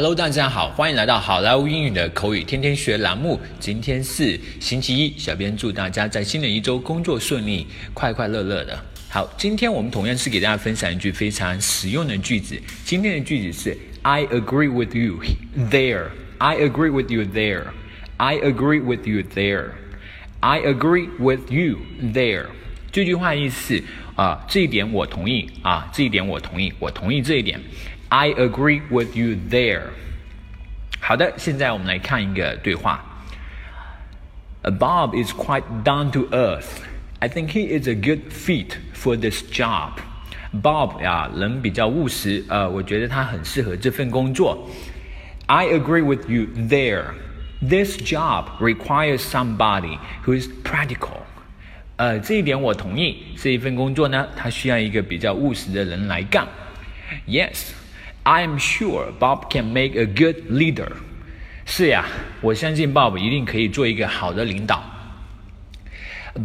Hello，大家好，欢迎来到好莱坞英语的口语天天学栏目。今天是星期一，小编祝大家在新的一周工作顺利，快快乐乐的。好，今天我们同样是给大家分享一句非常实用的句子。今天的句子是 I agree with you there. I agree with you there. I agree with you there. I agree with you there. 这句话意思啊，这一点我同意啊，这一点我同意，我同意这一点。I agree with you there。好的，现在我们来看一个对话。Bob is quite down to earth. I think he is a good fit for this job. Bob 呀，人比较务实，呃，我觉得他很适合这份工作。I agree with you there. This job requires somebody who is practical. 呃，这一点我同意。这一份工作呢，它需要一个比较务实的人来干。Yes. I am sure Bob can make a good leader. 是呀，我相信 Bob 一定可以做一个好的领导。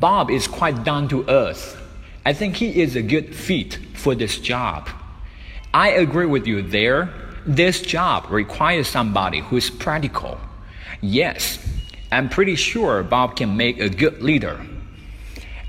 Bob is quite down to earth. I think he is a good fit for this job. I agree with you there. This job requires somebody who is practical. Yes, I'm pretty sure Bob can make a good leader.